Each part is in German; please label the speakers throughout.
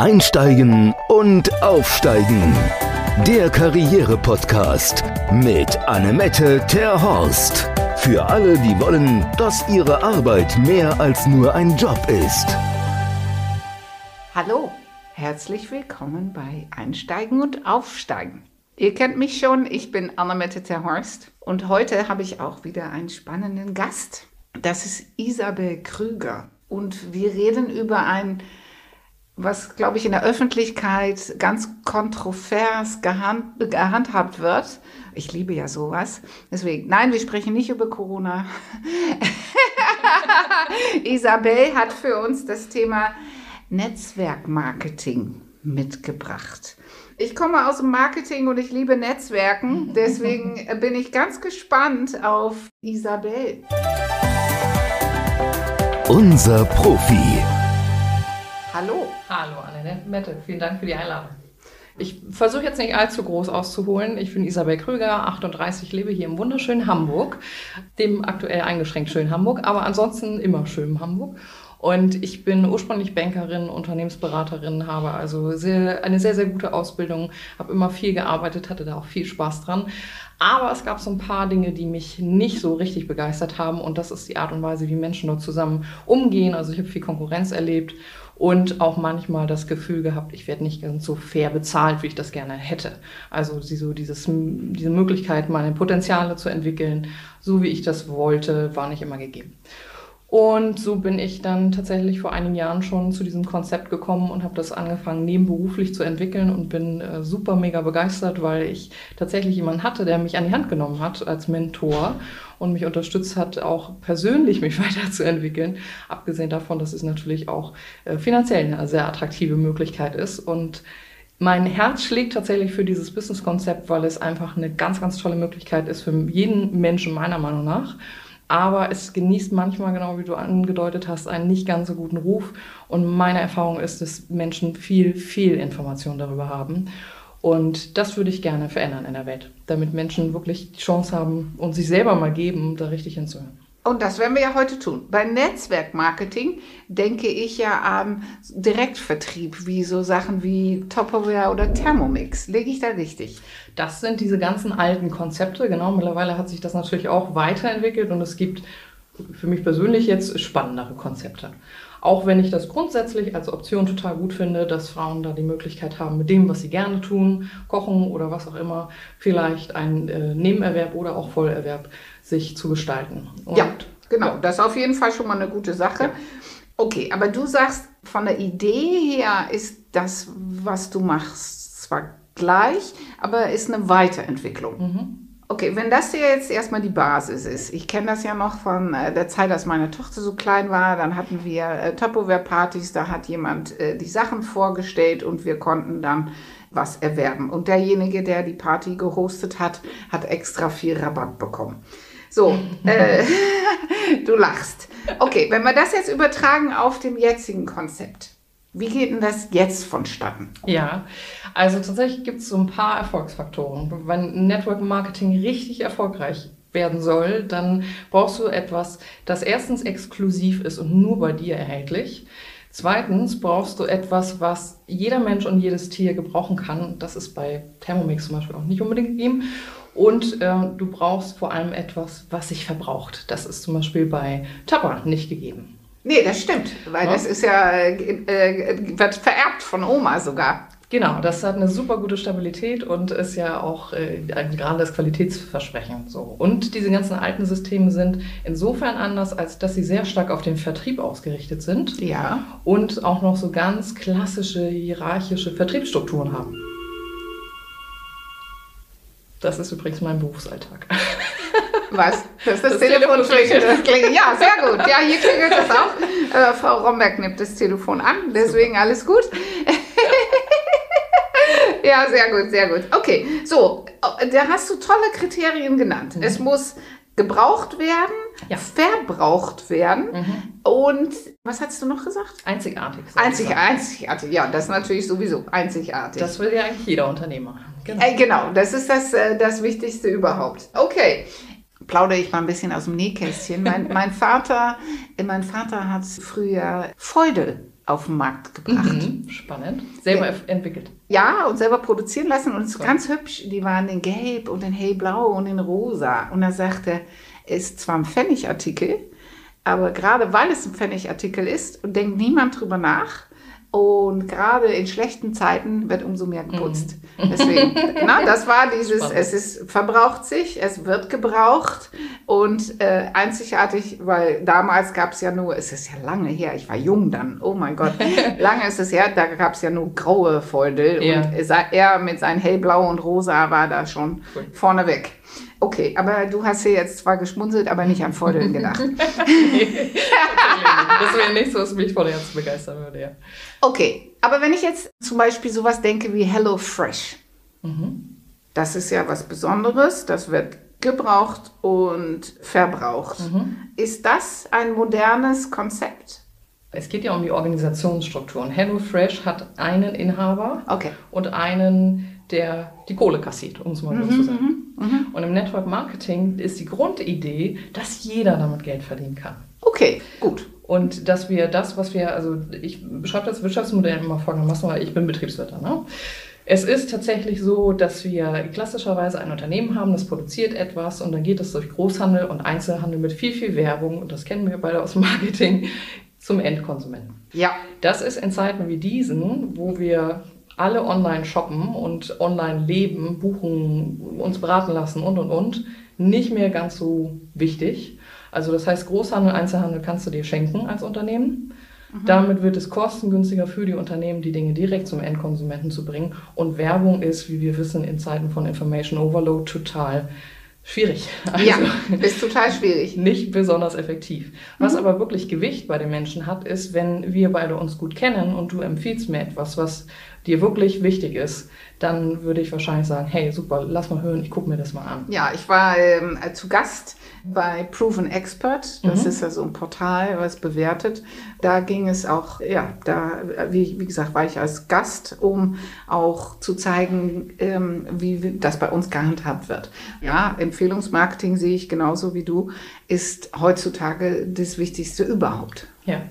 Speaker 1: Einsteigen und Aufsteigen. Der Karriere-Podcast mit Annemette Terhorst. Für alle, die wollen, dass ihre Arbeit mehr als nur ein Job ist.
Speaker 2: Hallo, herzlich willkommen bei Einsteigen und Aufsteigen. Ihr kennt mich schon, ich bin Annemette Terhorst und heute habe ich auch wieder einen spannenden Gast. Das ist Isabel Krüger und wir reden über ein was, glaube ich, in der Öffentlichkeit ganz kontrovers gehand, gehandhabt wird. Ich liebe ja sowas. Deswegen, nein, wir sprechen nicht über Corona. Isabel hat für uns das Thema Netzwerkmarketing mitgebracht. Ich komme aus dem Marketing und ich liebe Netzwerken. Deswegen bin ich ganz gespannt auf Isabel.
Speaker 1: Unser Profi.
Speaker 3: Hallo. Annette. Vielen Dank für die Einladung. Ich versuche jetzt nicht allzu groß auszuholen. Ich bin Isabel Krüger, 38, lebe hier im wunderschönen Hamburg, dem aktuell eingeschränkt schönen Hamburg, aber ansonsten immer schön Hamburg. Und ich bin ursprünglich Bankerin, Unternehmensberaterin, habe also sehr, eine sehr, sehr gute Ausbildung, habe immer viel gearbeitet, hatte da auch viel Spaß dran. Aber es gab so ein paar Dinge, die mich nicht so richtig begeistert haben. Und das ist die Art und Weise, wie Menschen dort zusammen umgehen. Also ich habe viel Konkurrenz erlebt und auch manchmal das Gefühl gehabt, ich werde nicht ganz so fair bezahlt, wie ich das gerne hätte. Also so dieses, diese Möglichkeit, meine Potenziale zu entwickeln, so wie ich das wollte, war nicht immer gegeben. Und so bin ich dann tatsächlich vor einigen Jahren schon zu diesem Konzept gekommen und habe das angefangen nebenberuflich zu entwickeln und bin äh, super mega begeistert, weil ich tatsächlich jemanden hatte, der mich an die Hand genommen hat als Mentor und mich unterstützt hat, auch persönlich mich weiterzuentwickeln. Abgesehen davon, dass es natürlich auch äh, finanziell eine sehr attraktive Möglichkeit ist und mein Herz schlägt tatsächlich für dieses Business-Konzept, weil es einfach eine ganz, ganz tolle Möglichkeit ist für jeden Menschen meiner Meinung nach aber es genießt manchmal, genau wie du angedeutet hast, einen nicht ganz so guten Ruf. Und meine Erfahrung ist, dass Menschen viel, viel Information darüber haben. Und das würde ich gerne verändern in der Welt, damit Menschen wirklich die Chance haben und sich selber mal geben, da richtig hinzuhören.
Speaker 2: Und das werden wir ja heute tun. Bei Netzwerkmarketing denke ich ja an Direktvertrieb, wie so Sachen wie Tupperware oder Thermomix. Lege ich da richtig?
Speaker 3: Das sind diese ganzen alten Konzepte. Genau, mittlerweile hat sich das natürlich auch weiterentwickelt und es gibt für mich persönlich jetzt spannendere Konzepte. Auch wenn ich das grundsätzlich als Option total gut finde, dass Frauen da die Möglichkeit haben, mit dem, was sie gerne tun, kochen oder was auch immer, vielleicht einen äh, Nebenerwerb oder auch Vollerwerb sich zu gestalten.
Speaker 2: Und ja, genau. Das ist auf jeden Fall schon mal eine gute Sache. Ja. Okay, aber du sagst, von der Idee her ist das, was du machst, zwar gleich, aber ist eine Weiterentwicklung. Mhm. Okay, wenn das hier jetzt erstmal die Basis ist, ich kenne das ja noch von äh, der Zeit, als meine Tochter so klein war, dann hatten wir äh, Tupperware-Partys, da hat jemand äh, die Sachen vorgestellt und wir konnten dann was erwerben. Und derjenige, der die Party gehostet hat, hat extra viel Rabatt bekommen. So, äh, du lachst. Okay, wenn wir das jetzt übertragen auf dem jetzigen Konzept. Wie geht denn das jetzt vonstatten?
Speaker 3: Ja, also tatsächlich gibt es so ein paar Erfolgsfaktoren. Wenn Network Marketing richtig erfolgreich werden soll, dann brauchst du etwas, das erstens exklusiv ist und nur bei dir erhältlich. Zweitens brauchst du etwas, was jeder Mensch und jedes Tier gebrauchen kann. Das ist bei Thermomix zum Beispiel auch nicht unbedingt gegeben. Und äh, du brauchst vor allem etwas, was sich verbraucht. Das ist zum Beispiel bei Tupper nicht gegeben.
Speaker 2: Nee, das stimmt, weil ja. das ist ja, äh, wird vererbt von Oma sogar.
Speaker 3: Genau, das hat eine super gute Stabilität und ist ja auch äh, ein grandes Qualitätsversprechen. So. Und diese ganzen alten Systeme sind insofern anders, als dass sie sehr stark auf den Vertrieb ausgerichtet sind.
Speaker 2: Ja.
Speaker 3: Und auch noch so ganz klassische hierarchische Vertriebsstrukturen haben. Das ist übrigens mein Berufsalltag.
Speaker 2: Was? Das ist das, das Telefon, klingelt. Das klingelt. Ja, sehr gut. Ja, hier klingelt das auch. Äh, Frau Romberg nimmt das Telefon an, deswegen Super. alles gut. ja, sehr gut, sehr gut. Okay, so, da hast du tolle Kriterien genannt. Mhm. Es muss gebraucht werden, ja. verbraucht werden mhm. und was hast du noch gesagt?
Speaker 3: Einzigartig.
Speaker 2: Einzig, einzigartig, ja, das ist natürlich sowieso einzigartig.
Speaker 3: Das will ja eigentlich jeder Unternehmer.
Speaker 2: Genau, äh, genau das ist das, äh, das Wichtigste überhaupt. Okay, plaudere ich mal ein bisschen aus dem Nähkästchen. Mein, mein, Vater, mein Vater hat früher Feudel auf den Markt gebracht.
Speaker 3: Mhm, spannend. Selber ja. entwickelt.
Speaker 2: Ja, und selber produzieren lassen. Und es ist ganz hübsch. Die waren in Gelb und in Hellblau und in Rosa. Und er sagte, es ist zwar ein Pfennigartikel, aber gerade weil es ein Pfennigartikel ist denkt niemand drüber nach, und gerade in schlechten Zeiten wird umso mehr geputzt. Mm. Deswegen, na, das war dieses, Spannend. es ist, verbraucht sich, es wird gebraucht und äh, einzigartig, weil damals gab es ja nur, es ist ja lange her, ich war jung dann, oh mein Gott, lange ist es her, da gab es ja nur graue Feudel ja. und er mit seinen hellblau und rosa war da schon cool. vorneweg. Okay, aber du hast hier jetzt zwar geschmunzelt, aber nicht an Feudeln gedacht.
Speaker 3: nee, das wäre nicht so, was mich vor der Herzen begeistern würde, ja.
Speaker 2: Okay, aber wenn ich jetzt zum Beispiel sowas denke wie Hello Fresh, mhm. das ist ja was Besonderes, das wird gebraucht und verbraucht. Mhm. Ist das ein modernes Konzept?
Speaker 3: Es geht ja um die Organisationsstrukturen. HelloFresh hat einen Inhaber
Speaker 2: okay.
Speaker 3: und einen, der die Kohle kassiert, um es mal so mhm, zu sagen. Mhm, mhm. Und im Network Marketing ist die Grundidee, dass jeder damit Geld verdienen kann.
Speaker 2: Okay, gut.
Speaker 3: Und dass wir das, was wir, also ich beschreibe das Wirtschaftsmodell immer folgendermaßen, weil ich bin Betriebswirt. Ne? Es ist tatsächlich so, dass wir klassischerweise ein Unternehmen haben, das produziert etwas und dann geht es durch Großhandel und Einzelhandel mit viel, viel Werbung, und das kennen wir beide aus dem Marketing, zum Endkonsumenten.
Speaker 2: Ja.
Speaker 3: Das ist in Zeiten wie diesen, wo wir alle online shoppen und online leben, buchen, uns beraten lassen und und und, nicht mehr ganz so wichtig. Also das heißt, Großhandel, Einzelhandel kannst du dir schenken als Unternehmen. Mhm. Damit wird es kostengünstiger für die Unternehmen, die Dinge direkt zum Endkonsumenten zu bringen. Und Werbung ist, wie wir wissen, in Zeiten von Information Overload total schwierig.
Speaker 2: Also ja, ist total schwierig.
Speaker 3: Nicht besonders effektiv. Was mhm. aber wirklich Gewicht bei den Menschen hat, ist, wenn wir beide uns gut kennen und du empfiehlst mir etwas, was dir wirklich wichtig ist, dann würde ich wahrscheinlich sagen, hey, super, lass mal hören, ich gucke mir das mal an.
Speaker 2: Ja, ich war ähm, zu Gast bei Proven Expert. Das mhm. ist ja so ein Portal, was bewertet. Da ging es auch, ja, da, wie, wie gesagt, war ich als Gast, um auch zu zeigen, ähm, wie das bei uns gehandhabt wird. Ja, Empfehlungsmarketing sehe ich genauso wie du, ist heutzutage das Wichtigste überhaupt.
Speaker 3: Ja.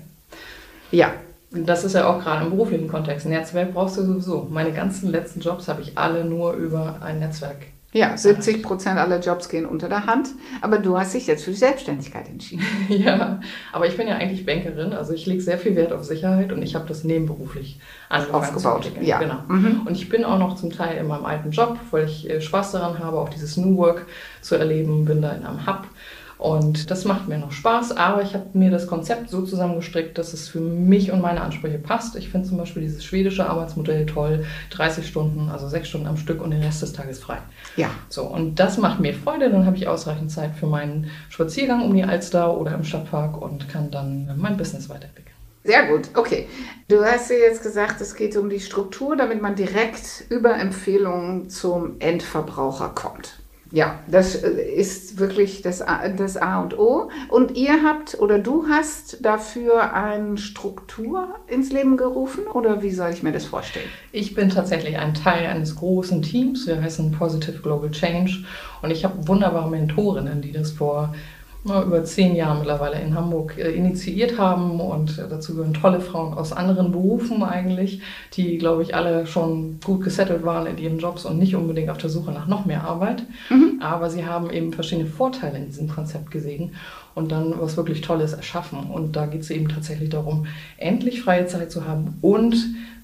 Speaker 2: Ja,
Speaker 3: das ist ja auch gerade im beruflichen Kontext. Ein Netzwerk brauchst du sowieso. Meine ganzen letzten Jobs habe ich alle nur über ein Netzwerk
Speaker 2: ja, 70 Prozent aller Jobs gehen unter der Hand, aber du hast dich jetzt für die Selbstständigkeit entschieden.
Speaker 3: Ja, aber ich bin ja eigentlich Bankerin, also ich lege sehr viel Wert auf Sicherheit und ich habe das nebenberuflich
Speaker 2: aufgebaut.
Speaker 3: Ja. Genau. Mhm. Und ich bin auch noch zum Teil in meinem alten Job, weil ich äh, Spaß daran habe, auch dieses New Work zu erleben, bin da in einem Hub und das macht mir noch Spaß, aber ich habe mir das Konzept so zusammengestrickt, dass es für mich und meine Ansprüche passt. Ich finde zum Beispiel dieses schwedische Arbeitsmodell toll, 30 Stunden, also sechs Stunden am Stück und den Rest des Tages frei.
Speaker 2: Ja.
Speaker 3: So, und das macht mir Freude, dann habe ich ausreichend Zeit für meinen Spaziergang um die Alster oder im Stadtpark und kann dann mein Business weiterentwickeln.
Speaker 2: Sehr gut, okay. Du hast ja jetzt gesagt, es geht um die Struktur, damit man direkt über Empfehlungen zum Endverbraucher kommt. Ja, das äh, ist wirklich das A, das A und O. Und ihr habt oder du hast dafür eine Struktur ins Leben gerufen oder wie soll ich mir das vorstellen?
Speaker 3: Ich bin tatsächlich ein Teil eines großen Teams. Wir heißen Positive Global Change und ich habe wunderbare Mentorinnen, die das vor über zehn Jahre mittlerweile in Hamburg äh, initiiert haben und dazu gehören tolle Frauen aus anderen Berufen eigentlich, die, glaube ich, alle schon gut gesettelt waren in ihren Jobs und nicht unbedingt auf der Suche nach noch mehr Arbeit. Mhm. Aber sie haben eben verschiedene Vorteile in diesem Konzept gesehen und dann was wirklich Tolles erschaffen. Und da geht es eben tatsächlich darum, endlich freie Zeit zu haben und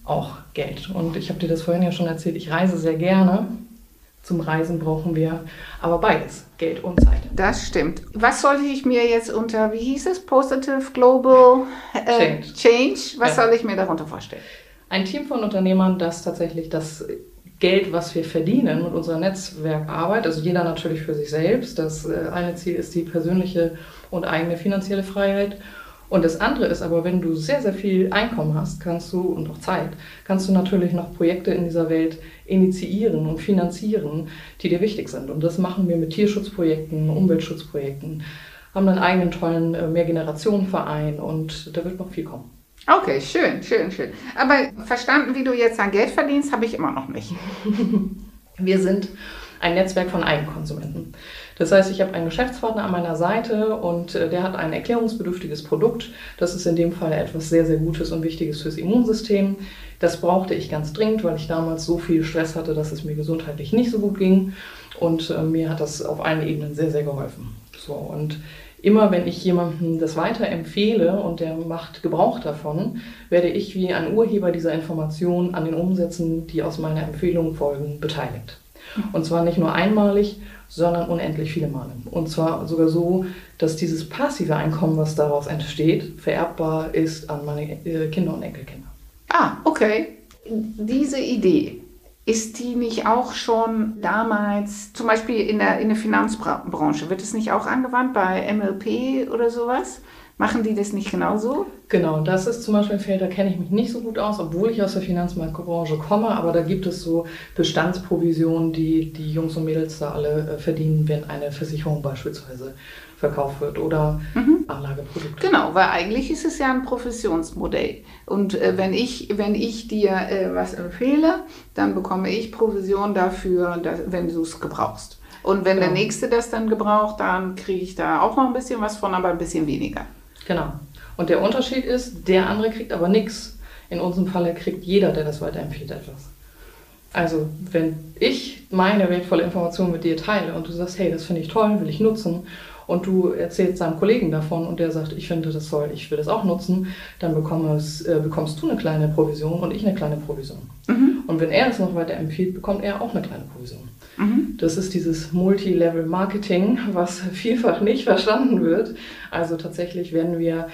Speaker 3: auch Geld. Und ich habe dir das vorhin ja schon erzählt, ich reise sehr gerne zum Reisen brauchen wir aber beides, Geld und Zeit.
Speaker 2: Das stimmt. Was sollte ich mir jetzt unter, wie hieß es, Positive Global äh, Change. Change, was ja. soll ich mir darunter vorstellen?
Speaker 3: Ein Team von Unternehmern, das tatsächlich das Geld, was wir verdienen mit unserer Netzwerkarbeit, also jeder natürlich für sich selbst. Das äh, eine Ziel ist die persönliche und eigene finanzielle Freiheit und das andere ist aber, wenn du sehr, sehr viel Einkommen hast, kannst du und auch Zeit, kannst du natürlich noch Projekte in dieser Welt initiieren und finanzieren, die dir wichtig sind. Und das machen wir mit Tierschutzprojekten, Umweltschutzprojekten, haben einen eigenen tollen äh, Mehrgenerationenverein und da wird noch viel kommen.
Speaker 2: Okay, schön, schön, schön. Aber verstanden, wie du jetzt dein Geld verdienst, habe ich immer noch nicht.
Speaker 3: wir sind ein Netzwerk von Eigenkonsumenten. Das heißt, ich habe einen Geschäftspartner an meiner Seite und äh, der hat ein erklärungsbedürftiges Produkt. Das ist in dem Fall etwas sehr, sehr Gutes und Wichtiges fürs Immunsystem. Das brauchte ich ganz dringend, weil ich damals so viel Stress hatte, dass es mir gesundheitlich nicht so gut ging. Und äh, mir hat das auf allen Ebenen sehr, sehr geholfen. So, und immer wenn ich jemandem das weiterempfehle und der macht Gebrauch davon, werde ich wie ein Urheber dieser Information an den Umsätzen, die aus meiner Empfehlung folgen, beteiligt. Und zwar nicht nur einmalig, sondern unendlich viele Male. Und zwar sogar so, dass dieses passive Einkommen, was daraus entsteht, vererbbar ist an meine äh, Kinder und Enkelkinder.
Speaker 2: Ah, okay. Diese Idee, ist die nicht auch schon damals, zum Beispiel in der, in der Finanzbranche, wird es nicht auch angewandt bei MLP oder sowas? Machen die das nicht genauso?
Speaker 3: Genau, das ist zum Beispiel ein Feld, da kenne ich mich nicht so gut aus, obwohl ich aus der Finanzmarktbranche komme, aber da gibt es so Bestandsprovisionen, die die Jungs und Mädels da alle äh, verdienen, wenn eine Versicherung beispielsweise verkauft wird oder mhm. Anlageprodukte.
Speaker 2: Genau, weil eigentlich ist es ja ein Professionsmodell. Und äh, wenn, ich, wenn ich dir äh, was empfehle, dann bekomme ich Provision dafür, dass, wenn du es gebrauchst. Und wenn genau. der Nächste das dann gebraucht, dann kriege ich da auch noch ein bisschen was von, aber ein bisschen weniger.
Speaker 3: Genau. Und der Unterschied ist, der andere kriegt aber nichts. In unserem Falle kriegt jeder, der das weiterempfiehlt, etwas. Also, wenn ich meine wertvolle Information mit dir teile und du sagst, hey, das finde ich toll, will ich nutzen und du erzählst deinem Kollegen davon und der sagt, ich finde das toll, ich will das auch nutzen, dann bekommst, äh, bekommst du eine kleine Provision und ich eine kleine Provision. Mhm. Und wenn er es noch weiter empfiehlt, bekommt er auch eine kleine Provision. Mhm. Das ist dieses Multi-Level-Marketing, was vielfach nicht verstanden wird. Also tatsächlich werden wir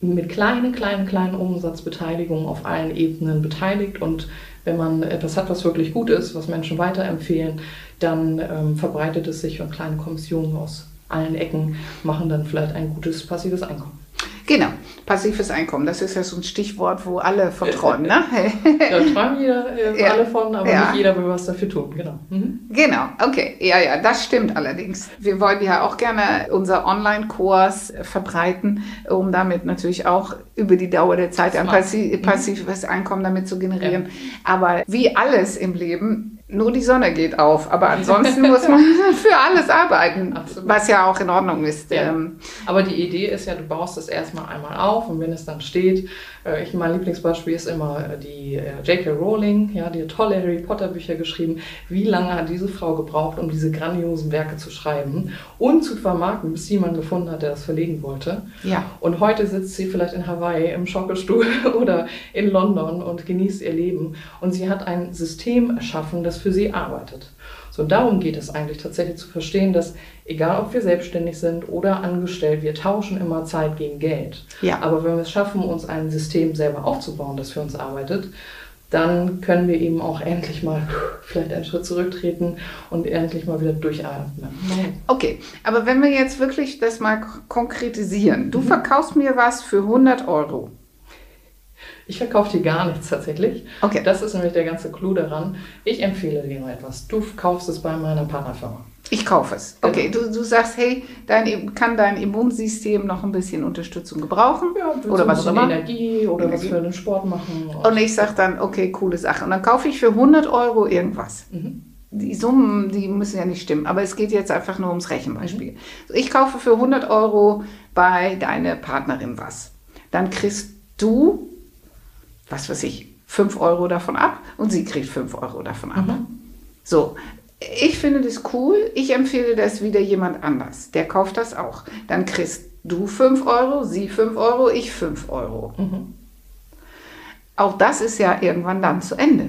Speaker 3: mit kleinen, kleinen, kleinen Umsatzbeteiligungen auf allen Ebenen beteiligt und wenn man etwas hat, was wirklich gut ist, was Menschen weiterempfehlen, dann ähm, verbreitet es sich und kleine Kommissionen aus allen Ecken machen dann vielleicht ein gutes passives Einkommen.
Speaker 2: Genau, passives Einkommen, das ist ja so ein Stichwort, wo alle von träumen, ne?
Speaker 3: ja, träumen jeder, äh, ja. alle von, aber ja. nicht jeder will was dafür tun, genau. Mhm.
Speaker 2: Genau, okay, ja, ja, das stimmt allerdings. Wir wollen ja auch gerne unser Online-Kurs verbreiten, um damit natürlich auch über die Dauer der Zeit ein passi mhm. passives Einkommen damit zu generieren. Ja. Aber wie alles im Leben nur die Sonne geht auf. Aber ansonsten muss man für alles arbeiten, Absolut. was ja auch in Ordnung ist.
Speaker 3: Ja. Ähm, aber die Idee ist ja, du baust es erstmal einmal auf und wenn es dann steht, ich, mein Lieblingsbeispiel ist immer äh, die äh, J.K. Rowling, ja, die tolle Harry Potter Bücher geschrieben. Wie lange hat diese Frau gebraucht, um diese grandiosen Werke zu schreiben und zu vermarkten, bis jemand gefunden hat, der das verlegen wollte? Ja. Und heute sitzt sie vielleicht in Hawaii im Schaukelstuhl oder in London und genießt ihr Leben. Und sie hat ein System erschaffen, das für sie arbeitet. So, darum geht es eigentlich tatsächlich zu verstehen, dass egal ob wir selbstständig sind oder angestellt, wir tauschen immer Zeit gegen Geld. Ja. Aber wenn wir es schaffen, uns ein System selber aufzubauen, das für uns arbeitet, dann können wir eben auch endlich mal vielleicht einen Schritt zurücktreten und endlich mal wieder durchatmen.
Speaker 2: Okay, aber wenn wir jetzt wirklich das mal konkretisieren, du mhm. verkaufst mir was für 100 Euro.
Speaker 3: Ich verkaufe dir gar nichts tatsächlich. Okay. Das ist nämlich der ganze Clou daran. Ich empfehle dir nur etwas. Du kaufst es bei meiner Partnerfirma.
Speaker 2: Ich kaufe es. Genau. Okay, du, du sagst, hey, dein, kann dein Immunsystem noch ein bisschen Unterstützung gebrauchen?
Speaker 3: Ja, oder was auch immer. Energie oder Energie. was für den Sport machen.
Speaker 2: Und ich sage dann, okay, coole Sache. Und dann kaufe ich für 100 Euro irgendwas. Mhm. Die Summen, die müssen ja nicht stimmen, aber es geht jetzt einfach nur ums Rechenbeispiel. Mhm. Ich kaufe für 100 Euro bei deiner Partnerin was. Dann kriegst du was weiß ich, 5 Euro davon ab und sie kriegt 5 Euro davon ab. Mhm. So, ich finde das cool. Ich empfehle das wieder jemand anders. Der kauft das auch. Dann kriegst du 5 Euro, sie 5 Euro, ich 5 Euro. Mhm. Auch das ist ja irgendwann dann zu Ende.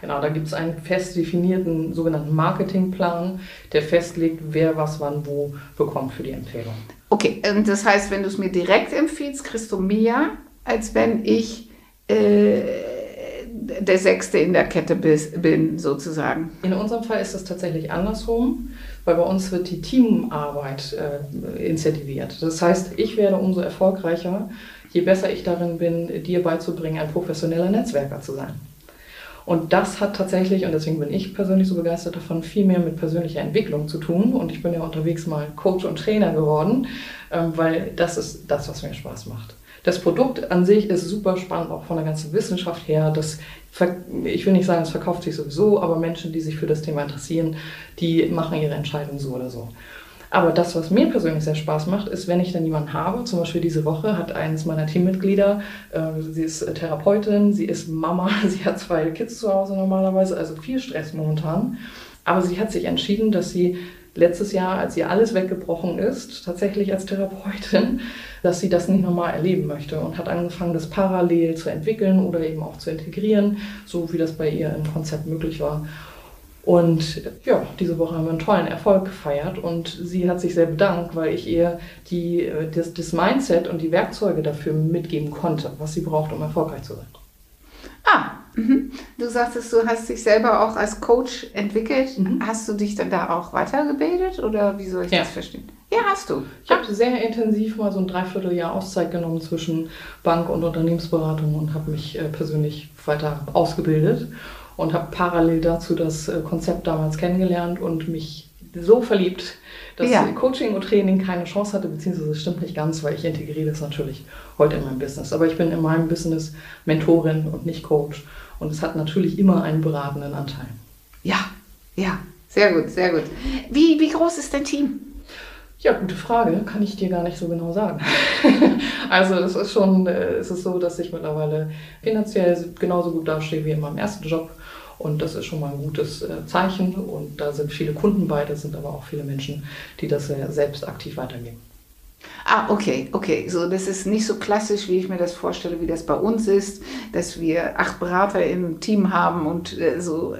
Speaker 3: Genau, da gibt es einen fest definierten sogenannten Marketingplan, der festlegt, wer was wann wo bekommt für die Empfehlung.
Speaker 2: Okay, und das heißt, wenn du es mir direkt empfiehlst, kriegst du mehr, als wenn ich der Sechste in der Kette bin, sozusagen.
Speaker 3: In unserem Fall ist es tatsächlich andersrum, weil bei uns wird die Teamarbeit äh, incentiviert. Das heißt, ich werde umso erfolgreicher, je besser ich darin bin, dir beizubringen, ein professioneller Netzwerker zu sein. Und das hat tatsächlich, und deswegen bin ich persönlich so begeistert davon, viel mehr mit persönlicher Entwicklung zu tun. Und ich bin ja unterwegs mal Coach und Trainer geworden, ähm, weil das ist das, was mir Spaß macht. Das Produkt an sich ist super spannend, auch von der ganzen Wissenschaft her. Das, ich will nicht sagen, es verkauft sich sowieso, aber Menschen, die sich für das Thema interessieren, die machen ihre Entscheidung so oder so. Aber das, was mir persönlich sehr Spaß macht, ist, wenn ich dann jemanden habe, zum Beispiel diese Woche hat eines meiner Teammitglieder, äh, sie ist Therapeutin, sie ist Mama, sie hat zwei Kids zu Hause normalerweise, also viel Stress momentan. Aber sie hat sich entschieden, dass sie letztes Jahr, als ihr alles weggebrochen ist, tatsächlich als Therapeutin, dass sie das nicht nochmal erleben möchte und hat angefangen, das parallel zu entwickeln oder eben auch zu integrieren, so wie das bei ihr im Konzept möglich war. Und ja, diese Woche haben wir einen tollen Erfolg gefeiert und sie hat sich sehr bedankt, weil ich ihr die, äh, das, das Mindset und die Werkzeuge dafür mitgeben konnte, was sie braucht, um erfolgreich zu sein.
Speaker 2: Ah, mhm. du sagtest, du hast dich selber auch als Coach entwickelt. Mhm. Hast du dich dann da auch weitergebildet oder wie soll ich ja. das verstehen? Ja, hast du.
Speaker 3: Ich habe sehr intensiv mal so ein Dreivierteljahr Auszeit genommen zwischen Bank und Unternehmensberatung und habe mich äh, persönlich weiter ausgebildet und habe parallel dazu das äh, Konzept damals kennengelernt und mich so verliebt, dass ja. Coaching und Training keine Chance hatte, beziehungsweise das stimmt nicht ganz, weil ich integriere das natürlich heute in meinem Business. Aber ich bin in meinem Business Mentorin und nicht Coach. Und es hat natürlich immer einen beratenden Anteil.
Speaker 2: Ja, ja, sehr gut, sehr gut. Wie, wie groß ist dein Team?
Speaker 3: Ja, gute Frage, kann ich dir gar nicht so genau sagen. also es ist schon, äh, es ist so, dass ich mittlerweile finanziell genauso gut dastehe wie in meinem ersten Job. Und das ist schon mal ein gutes äh, Zeichen. Und da sind viele Kunden bei, da sind aber auch viele Menschen, die das selbst aktiv weitergeben.
Speaker 2: Ah, okay, okay. So, das ist nicht so klassisch, wie ich mir das vorstelle, wie das bei uns ist, dass wir acht Berater im Team haben und äh, so.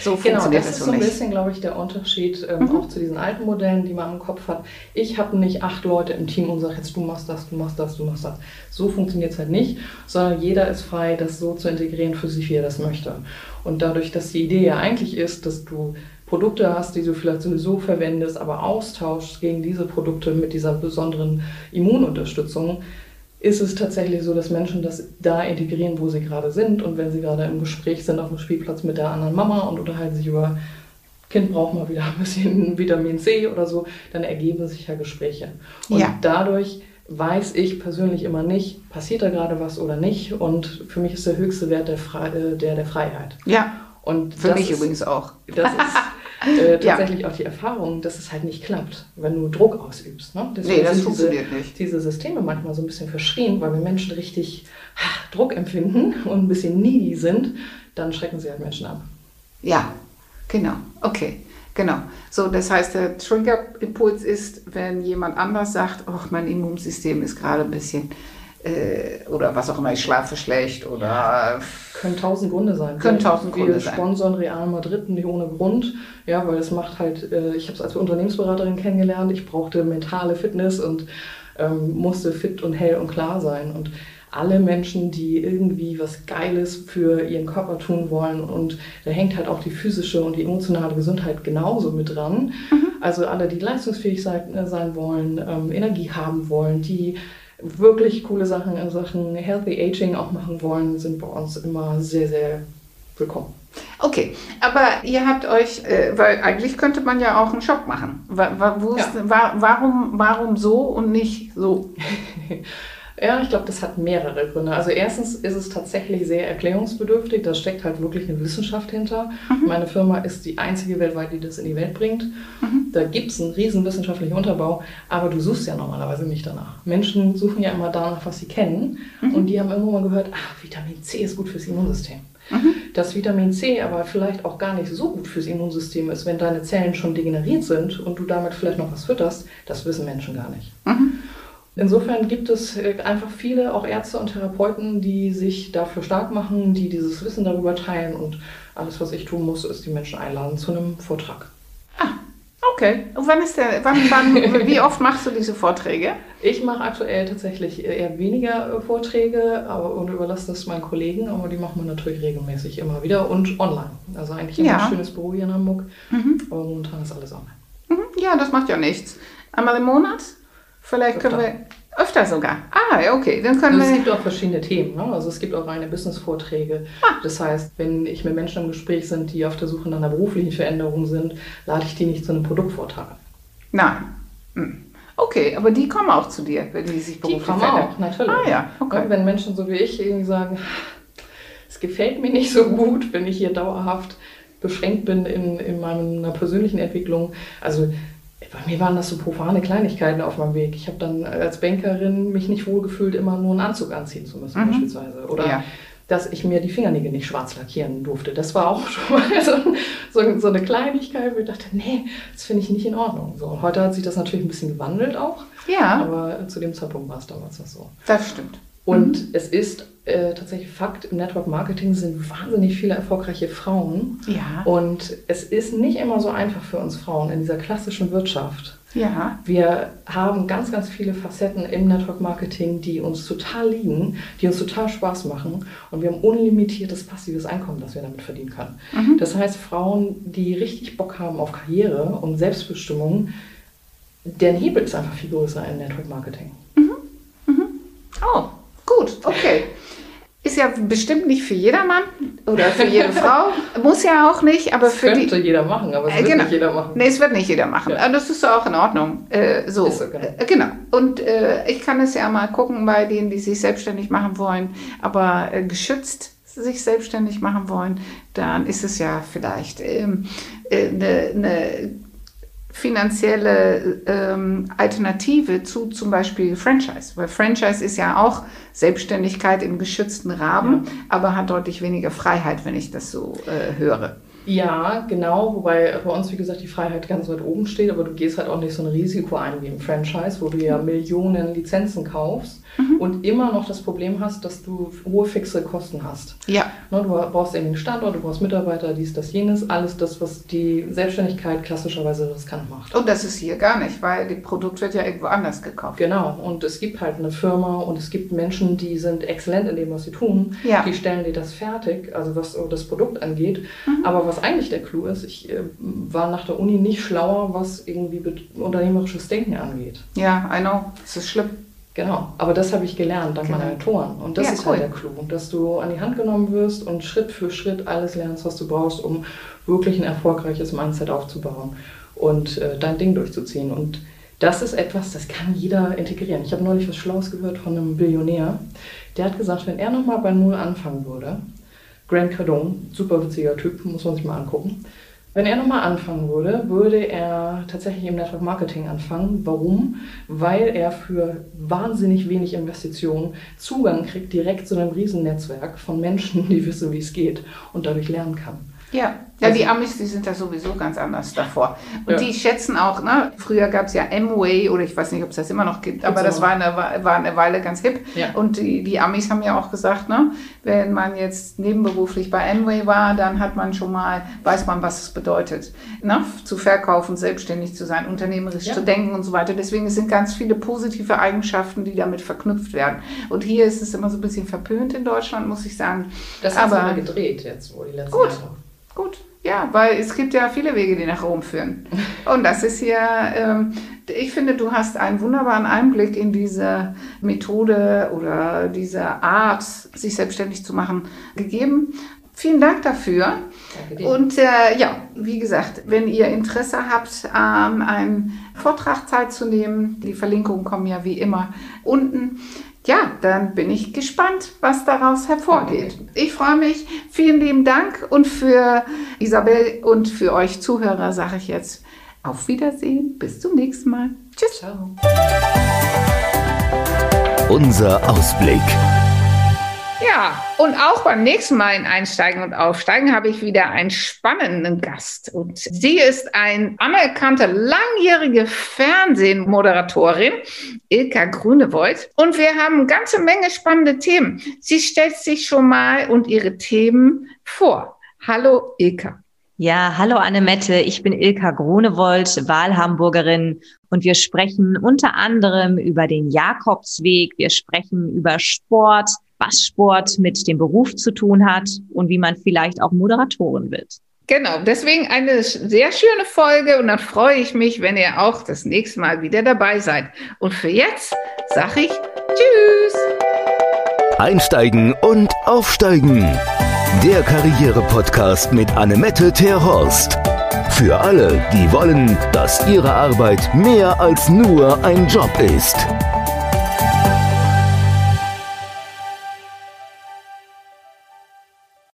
Speaker 2: So
Speaker 3: genau, das, das ist so ein bisschen, glaube ich, der Unterschied ähm, mhm. auch zu diesen alten Modellen, die man im Kopf hat. Ich habe nicht acht Leute im Team und sage jetzt, du machst das, du machst das, du machst das. So funktioniert es halt nicht, sondern jeder ist frei, das so zu integrieren für sich, wie er das möchte. Und dadurch, dass die Idee ja eigentlich ist, dass du Produkte hast, die du vielleicht sowieso verwendest, aber austauschst gegen diese Produkte mit dieser besonderen Immununterstützung, ist es tatsächlich so, dass Menschen das da integrieren, wo sie gerade sind. Und wenn sie gerade im Gespräch sind auf dem Spielplatz mit der anderen Mama und unterhalten sich über Kind braucht mal wieder ein bisschen Vitamin C oder so, dann ergeben sich ja Gespräche. Und ja. dadurch weiß ich persönlich immer nicht, passiert da gerade was oder nicht. Und für mich ist der höchste Wert der, Fre äh, der, der Freiheit.
Speaker 2: Ja. Und für mich ist, übrigens auch.
Speaker 3: Das ist äh, tatsächlich ja. auch die Erfahrung, dass es halt nicht klappt, wenn du Druck ausübst. Ne?
Speaker 2: Deswegen nee, das funktioniert diese, nicht.
Speaker 3: Diese Systeme manchmal so ein bisschen verschrien, weil wenn Menschen richtig ach, Druck empfinden und ein bisschen needy sind, dann schrecken sie halt Menschen ab.
Speaker 2: Ja, genau. Okay. Genau. So, das heißt, der Trigger-Impuls ist, wenn jemand anders sagt, oh, mein Immunsystem ist gerade ein bisschen äh, oder was auch immer, ich schlafe schlecht oder. Ja,
Speaker 3: können tausend Gründe sein.
Speaker 2: Können tausend Gründe
Speaker 3: Wir sein. Wir sponsern Real Madrid nicht ohne Grund, ja, weil es macht halt, äh, ich habe es als Unternehmensberaterin kennengelernt, ich brauchte mentale Fitness und ähm, musste fit und hell und klar sein. Und alle Menschen, die irgendwie was Geiles für ihren Körper tun wollen und da hängt halt auch die physische und die emotionale Gesundheit genauso mit dran. Mhm. Also alle, die leistungsfähig sein, äh, sein wollen, ähm, Energie haben wollen, die wirklich coole Sachen in Sachen Healthy Aging auch machen wollen, sind bei uns immer sehr, sehr willkommen.
Speaker 2: Okay, aber ihr habt euch, äh, weil eigentlich könnte man ja auch einen Shop machen. Wa, wa, ja. ist, wa, warum, warum so und nicht so?
Speaker 3: Ja, ich glaube, das hat mehrere Gründe. Also erstens ist es tatsächlich sehr erklärungsbedürftig. Da steckt halt wirklich eine Wissenschaft hinter. Mhm. Meine Firma ist die einzige weltweit, die das in die Welt bringt. Mhm. Da gibt es einen riesen wissenschaftlichen Unterbau, aber du suchst ja normalerweise nicht danach. Menschen suchen ja immer danach, was sie kennen. Mhm. Und die haben irgendwann mal gehört, ach, Vitamin C ist gut fürs Immunsystem. Mhm. Dass Vitamin C aber vielleicht auch gar nicht so gut fürs Immunsystem ist, wenn deine Zellen schon degeneriert sind und du damit vielleicht noch was fütterst, das wissen Menschen gar nicht. Insofern gibt es äh, einfach viele, auch Ärzte und Therapeuten, die sich dafür stark machen, die dieses Wissen darüber teilen und alles, was ich tun muss, ist die Menschen einladen zu einem Vortrag.
Speaker 2: Ah, okay. Und wann ist der, wann, wann, wie oft machst du diese Vorträge?
Speaker 3: Ich mache aktuell tatsächlich eher weniger äh, Vorträge aber, und überlasse das meinen Kollegen, aber die machen wir natürlich regelmäßig immer wieder und online. Also eigentlich ja. ein schönes Büro hier in Hamburg, mhm. aber momentan ist alles online.
Speaker 2: Mhm. Ja, das macht ja nichts. Einmal im Monat? Vielleicht können wir öfter sogar. Ah, okay. Dann können
Speaker 3: also
Speaker 2: wir.
Speaker 3: Es gibt auch verschiedene Themen. Ne? Also es gibt auch reine Business-Vorträge. Ah. Das heißt, wenn ich mit Menschen im Gespräch sind, die auf der Suche nach einer beruflichen Veränderung sind, lade ich die nicht zu einem Produktvortrag.
Speaker 2: Nein. Hm. Okay, aber die kommen auch zu dir, wenn die sich beruflich
Speaker 3: Die kommen auch, natürlich.
Speaker 2: Ah ja, okay.
Speaker 3: Und wenn Menschen so wie ich irgendwie sagen, es gefällt mir nicht so gut, wenn ich hier dauerhaft beschränkt bin in, in meiner persönlichen Entwicklung. Also bei mir waren das so profane Kleinigkeiten auf meinem Weg. Ich habe dann als Bankerin mich nicht wohlgefühlt, immer nur einen Anzug anziehen zu müssen, mhm. beispielsweise. Oder ja. dass ich mir die Fingernägel nicht schwarz lackieren durfte. Das war auch schon mal so, so, so eine Kleinigkeit, wo ich dachte, nee, das finde ich nicht in Ordnung. So, heute hat sich das natürlich ein bisschen gewandelt auch.
Speaker 2: Ja.
Speaker 3: Aber zu dem Zeitpunkt war es damals noch so.
Speaker 2: Das stimmt.
Speaker 3: Und mhm. es ist äh, tatsächlich Fakt, im Network Marketing sind wahnsinnig viele erfolgreiche Frauen.
Speaker 2: Ja.
Speaker 3: Und es ist nicht immer so einfach für uns Frauen in dieser klassischen Wirtschaft.
Speaker 2: Ja.
Speaker 3: Wir haben ganz, ganz viele Facetten im Network Marketing, die uns total liegen, die uns total Spaß machen. Und wir haben unlimitiertes passives Einkommen, das wir damit verdienen können. Mhm. Das heißt, Frauen, die richtig Bock haben auf Karriere und Selbstbestimmung, deren Hebel ist einfach viel größer im Network Marketing.
Speaker 2: Mhm. Mhm. Oh, Gut, okay. Ist ja bestimmt nicht für jedermann oder für jede Frau. Muss ja auch nicht, aber
Speaker 3: das
Speaker 2: für
Speaker 3: könnte die, jeder machen, aber es äh, wird
Speaker 2: genau.
Speaker 3: nicht jeder machen.
Speaker 2: Nee, es wird nicht jeder machen. Ja. Das ist auch in Ordnung. Äh, so. Ist okay. Äh, genau. Und äh, ich kann es ja mal gucken bei denen, die sich selbstständig machen wollen, aber äh, geschützt sich selbstständig machen wollen, dann ist es ja vielleicht eine ähm, äh, ne, ne finanzielle ähm, Alternative zu zum Beispiel Franchise. Weil Franchise ist ja auch Selbstständigkeit im geschützten Rahmen, ja. aber hat deutlich weniger Freiheit, wenn ich das so äh, höre.
Speaker 3: Ja, genau, wobei bei uns, wie gesagt, die Freiheit ganz weit oben steht, aber du gehst halt auch nicht so ein Risiko ein wie im Franchise, wo du ja Millionen Lizenzen kaufst mhm. und immer noch das Problem hast, dass du hohe fixe Kosten hast.
Speaker 2: Ja.
Speaker 3: Ne, du brauchst irgendwie einen Standort, du brauchst Mitarbeiter, dies, das, jenes, alles das, was die Selbstständigkeit klassischerweise riskant macht.
Speaker 2: Und das ist hier gar nicht, weil das Produkt wird ja irgendwo anders gekauft.
Speaker 3: Genau, und es gibt halt eine Firma und es gibt Menschen, die sind exzellent in dem, was sie tun.
Speaker 2: Ja.
Speaker 3: Die stellen dir das fertig, also was das Produkt angeht, mhm. aber was eigentlich der Clou ist, ich äh, war nach der Uni nicht schlauer, was irgendwie unternehmerisches Denken angeht.
Speaker 2: Ja, I know. Es ist schlimm.
Speaker 3: Genau, aber das habe ich gelernt dank genau. meiner Mentoren. Und das ja, ist halt cool. halt der Clou, dass du an die Hand genommen wirst und Schritt für Schritt alles lernst, was du brauchst, um wirklich ein erfolgreiches Mindset aufzubauen und äh, dein Ding durchzuziehen. Und das ist etwas, das kann jeder integrieren. Ich habe neulich was Schlaues gehört von einem Billionär, der hat gesagt, wenn er nochmal bei Null anfangen würde, Grant Cardone, super witziger Typ, muss man sich mal angucken. Wenn er nochmal anfangen würde, würde er tatsächlich im Network Marketing anfangen. Warum? Weil er für wahnsinnig wenig Investitionen Zugang kriegt direkt zu einem Riesennetzwerk von Menschen, die wissen, wie es geht und dadurch lernen kann.
Speaker 2: Ja, ja, die Amis, die sind da sowieso ganz anders davor. Und ja. die schätzen auch, ne, früher gab es ja Amway oder ich weiß nicht, ob es das immer noch gibt, aber das war eine, war eine Weile ganz hip.
Speaker 3: Ja.
Speaker 2: Und die, die Amis haben ja auch gesagt, ne, wenn man jetzt nebenberuflich bei Amway war, dann hat man schon mal, weiß man, was es bedeutet, ne, zu verkaufen, selbstständig zu sein, unternehmerisch ja. zu denken und so weiter. Deswegen sind ganz viele positive Eigenschaften, die damit verknüpft werden. Und hier ist es immer so ein bisschen verpönt in Deutschland, muss ich sagen.
Speaker 3: Das hat aber gedreht jetzt, wo die letzten
Speaker 2: gut. Jahre. Gut, ja, weil es gibt ja viele Wege, die nach Rom führen. Und das ist hier, ähm, ich finde, du hast einen wunderbaren Einblick in diese Methode oder diese Art, sich selbstständig zu machen, gegeben. Vielen Dank dafür.
Speaker 3: Danke
Speaker 2: Und äh, ja, wie gesagt, wenn ihr Interesse habt, ähm, einen Vortrag teilzunehmen, die Verlinkungen kommen ja wie immer unten ja, dann bin ich gespannt, was daraus hervorgeht. Ich freue mich. Vielen lieben Dank und für Isabel und für euch Zuhörer sage ich jetzt auf Wiedersehen. Bis zum nächsten Mal. Tschüss. Ciao.
Speaker 1: Unser Ausblick.
Speaker 2: Ja, und auch beim nächsten Mal in Einsteigen und Aufsteigen habe ich wieder einen spannenden Gast. Und sie ist eine anerkannte langjährige Fernsehmoderatorin, Ilka Grünewold. Und wir haben eine ganze Menge spannende Themen. Sie stellt sich schon mal und ihre Themen vor. Hallo, Ilka.
Speaker 4: Ja, hallo Annemette, ich bin Ilka Grunewold, Wahlhamburgerin und wir sprechen unter anderem über den Jakobsweg, wir sprechen über Sport, was Sport mit dem Beruf zu tun hat und wie man vielleicht auch Moderatorin wird.
Speaker 2: Genau, deswegen eine sehr schöne Folge und dann freue ich mich, wenn ihr auch das nächste Mal wieder dabei seid. Und für jetzt sage ich Tschüss.
Speaker 1: Einsteigen und aufsteigen. Der Karriere-Podcast mit Annemette Terhorst. Für alle, die wollen, dass ihre Arbeit mehr als nur ein Job ist.